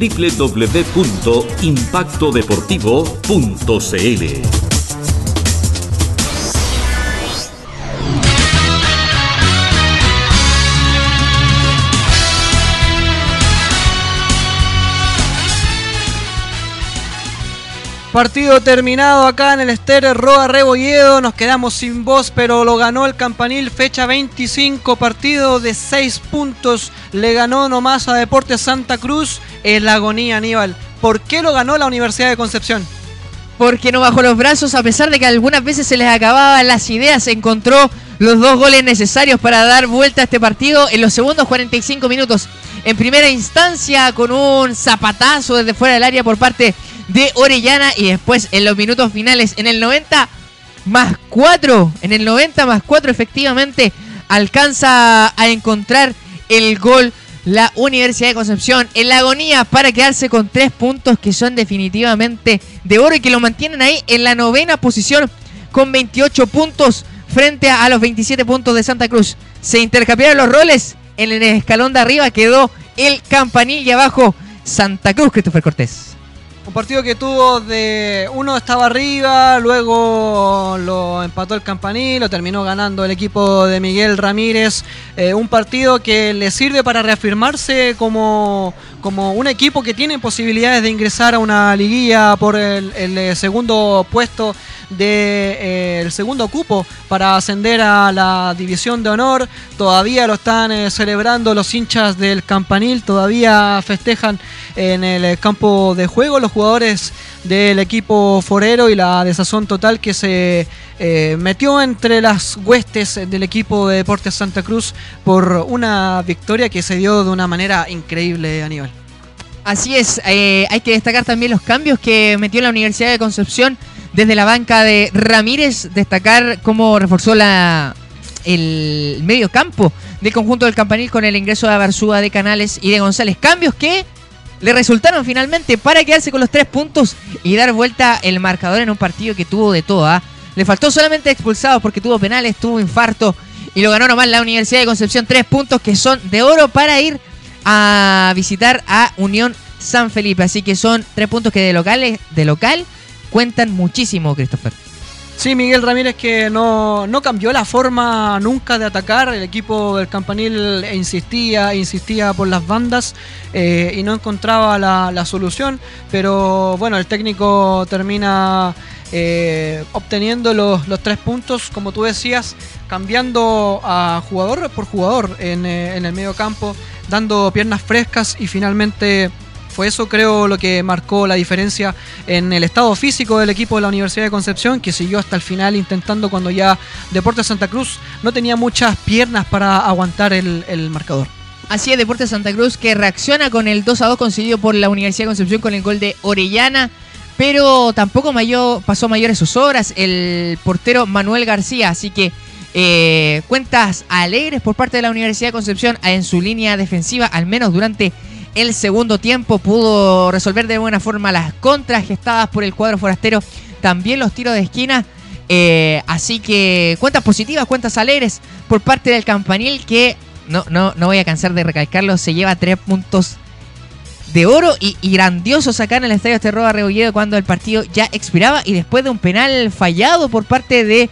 www.impactodeportivo.cl. Partido terminado acá en el Ester Roa Rebolledo. Nos quedamos sin voz, pero lo ganó el Campanil. Fecha 25, partido de 6 puntos. Le ganó nomás a Deportes Santa Cruz en la agonía, Aníbal. ¿Por qué lo ganó la Universidad de Concepción? Porque no bajó los brazos, a pesar de que algunas veces se les acababan las ideas. Encontró los dos goles necesarios para dar vuelta a este partido en los segundos 45 minutos. En primera instancia, con un zapatazo desde fuera del área por parte Orellana y después en los minutos finales en el 90 más 4, en el 90 más 4 efectivamente alcanza a encontrar el gol la Universidad de Concepción en la agonía para quedarse con tres puntos que son definitivamente de oro y que lo mantienen ahí en la novena posición con 28 puntos frente a los 27 puntos de Santa Cruz. Se intercambiaron los roles, en el escalón de arriba quedó el campanil y abajo Santa Cruz, Christopher Cortés. Un partido que tuvo de. Uno estaba arriba, luego lo empató el Campanil, lo terminó ganando el equipo de Miguel Ramírez. Eh, un partido que le sirve para reafirmarse como, como un equipo que tiene posibilidades de ingresar a una liguilla por el, eh, segundo puesto del de, eh, segundo cupo para ascender a la división de honor. Todavía lo están celebrando los hinchas del Campanil, todavía festejan en el campo de juego los jugadores del equipo forero y la desazón total que se eh, metió entre las huestes del equipo de Deportes Santa Cruz por una victoria que se dio de una manera increíble, Aníbal. Así es, eh, hay que destacar también los cambios que metió la Universidad de Concepción desde la banca de Ramírez, destacar cómo reforzó la, el medio campo del conjunto del campanil con el ingreso de Abarzúa, de Canales y de González. Cambios que le resultaron finalmente para quedarse con los tres puntos y dar vuelta el marcador en un partido que tuvo de todo. ¿ah? Le faltó solamente expulsado porque tuvo penales, tuvo infarto y lo ganó nomás la Universidad de Concepción. Tres puntos que son de oro para ir a visitar a Unión San Felipe. Así que son tres puntos que de, locales, de local cuentan muchísimo, Christopher. Sí, Miguel Ramírez que no, cambió la forma nunca de atacar. El equipo del Campanil insistía, insistía por las bandas eh, y no encontraba la, solución. Pero bueno, el técnico termina eh, obteniendo los, tres puntos, como tú decías, cambiando a jugador por jugador en, eh, en el medio campo, dando piernas frescas y finalmente eso creo lo que marcó la diferencia en el estado físico del equipo de la Universidad de Concepción, que siguió hasta el final intentando cuando ya Deportes Santa Cruz no tenía muchas piernas para aguantar el, marcador. Así es, Deportes Santa Cruz que reacciona con el 2 a 2 conseguido por la Universidad de Concepción con el gol de Orellana, pero tampoco mayor, pasó mayores sus horas el portero Manuel García, así que eh, cuentas alegres por parte de la Universidad de Concepción en su línea defensiva, al menos durante el segundo tiempo. Pudo resolver de buena forma las contras gestadas por el cuadro forastero. También los tiros de esquina. Eh, así que cuentas positivas, cuentas alegres por parte del campanil que no, no, no voy a cansar de recalcarlo. Se lleva tres puntos de oro y, grandioso sacar en el estadio Terroba Rebolledo cuando el partido ya expiraba y después de un penal fallado por parte de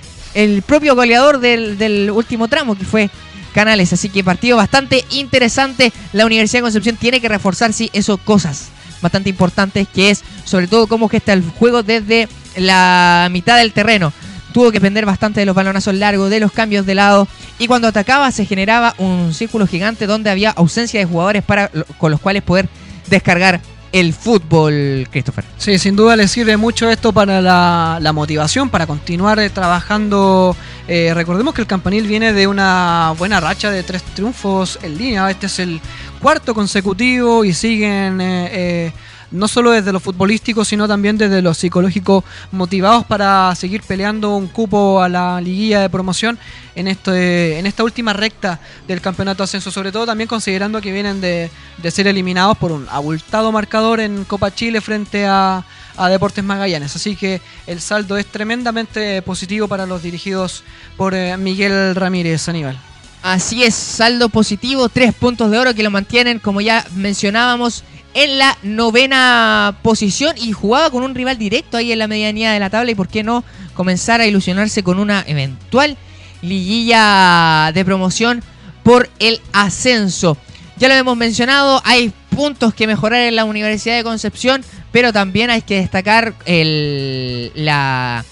propio goleador del, del último tramo que fue canales. Así que partido bastante interesante. La Universidad de Concepción tiene que reforzar, sí, eso cosas bastante importantes, que es sobre todo cómo gesta el juego desde la mitad del terreno. Tuvo que depender bastante de los balonazos largos, de los cambios de lado. Y cuando atacaba se generaba un círculo gigante donde había ausencia de jugadores para, con los cuales poder descargar el fútbol, Christopher. Sí, sin duda le sirve mucho esto para la, motivación, para continuar eh, trabajando. Eh, recordemos que el Campanil viene de una buena racha de tres triunfos en línea. Este es el cuarto consecutivo y siguen eh, no solo desde lo futbolístico, sino también desde lo psicológico, motivados para seguir peleando un cupo a la liguilla de promoción en, este, en esta última recta del campeonato ascenso, sobre todo también considerando que vienen de, ser eliminados por un abultado marcador en Copa Chile frente a, Deportes Magallanes. Así que el saldo es tremendamente positivo para los dirigidos por eh, Miguel Ramírez Aníbal. Así es, saldo positivo, tres puntos de oro que lo mantienen, como ya mencionábamos, en la novena posición y jugaba con un rival directo ahí en la medianía de la tabla y por qué no comenzar a ilusionarse con una eventual liguilla de promoción por el ascenso. Ya lo hemos mencionado, hay puntos que mejorar en la Universidad de Concepción, pero también hay que destacar la,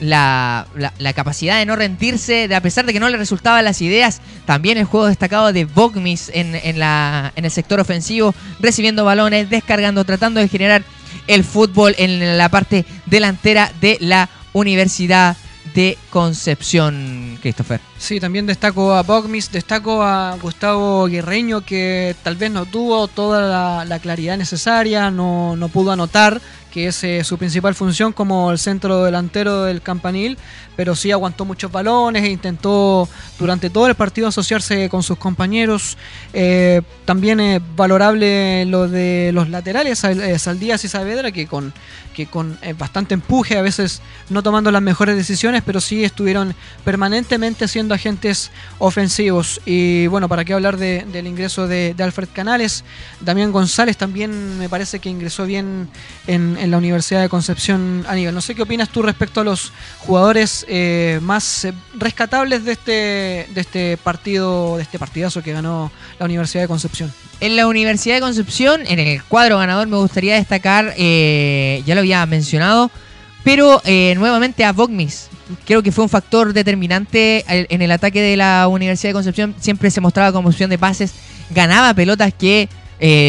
la, la, capacidad de no rendirse, de a pesar de que no le resultaban las ideas, también el juego destacado de Bogmis en, en, la, en el sector ofensivo, recibiendo balones, descargando, tratando de generar el fútbol en la parte delantera de la Universidad de Concepción, Christopher. Sí, también destaco a Bogmis, destaco a Gustavo Guerreño, que tal vez no tuvo toda la, claridad necesaria, no, no, pudo anotar, que es eh, su principal función como el centro delantero del campanil, pero sí aguantó muchos balones e intentó durante todo el partido asociarse con sus compañeros. Eh, también es valorable lo de los laterales, eh, Saldías y Saavedra, que con, que con bastante empuje, a veces no tomando las mejores decisiones, pero sí estuvieron permanentemente siendo agentes ofensivos. Y bueno, para qué hablar del ingreso de, Alfred Canales, Damián González también me parece que ingresó bien en en la Universidad de Concepción Aníbal. No sé qué opinas tú respecto a los jugadores eh, más eh, rescatables de este, de este partido, de este partidazo que ganó la Universidad de Concepción. En la Universidad de Concepción, en el cuadro ganador, me gustaría destacar, eh, ya lo había mencionado, pero nuevamente a Bogmis. Creo que fue un factor determinante en el ataque de la Universidad de Concepción. Siempre se mostraba como opción de pases, ganaba pelotas que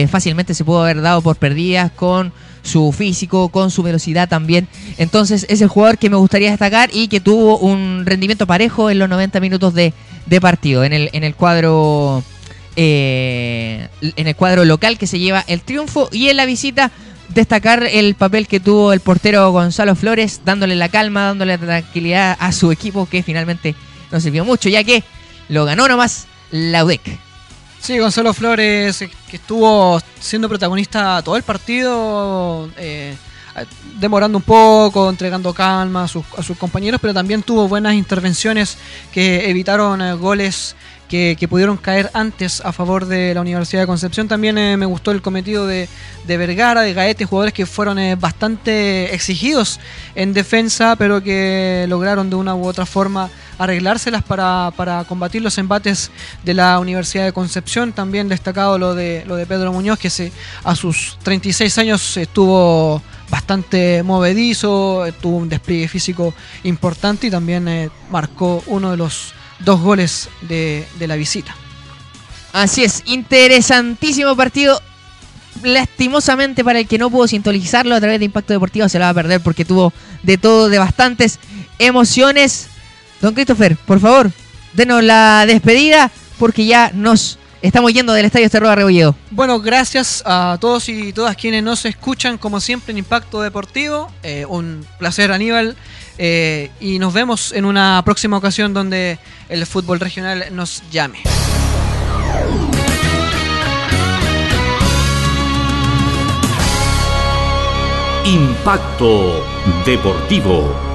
fácilmente se pudo haber dado por perdidas con su físico, con su velocidad también. Entonces es el jugador que me gustaría destacar y que tuvo un rendimiento parejo en los 90 minutos de, partido, en el, en el cuadro... Eh, en el cuadro local que se lleva el triunfo y en la visita destacar el papel que tuvo el portero Gonzalo Flores, dándole la calma, dándole la tranquilidad a su equipo que finalmente no sirvió mucho, ya que lo ganó nomás la UDEC. Sí, Gonzalo Flores, eh, que estuvo siendo protagonista todo el partido, eh, demorando un poco, entregando calma a sus, compañeros, pero también tuvo buenas intervenciones que evitaron eh, goles que, pudieron caer antes a favor de la Universidad de Concepción. También eh, me gustó el cometido de, Vergara, de Gaete, jugadores que fueron eh, bastante exigidos en defensa, pero que lograron de una u otra forma arreglárselas para, combatir los embates de la Universidad de Concepción. También destacado lo de, lo de Pedro Muñoz, que a sus 36 años estuvo bastante movedizo, tuvo un despliegue físico importante y también eh, marcó uno de los dos goles de, la visita. Así es, interesantísimo partido. Lastimosamente para el que no pudo sintonizarlo a través de Impacto Deportivo se lo va a perder porque tuvo de todo, de bastantes emociones. Don Christopher, por favor, denos la despedida porque ya nos estamos yendo del Estadio Cerro Rebolledo. Bueno, gracias a todos y todas quienes nos escuchan como siempre en Impacto Deportivo. Eh, un placer Aníbal eh, y nos vemos en una próxima ocasión donde el fútbol regional nos llame. Impacto Deportivo.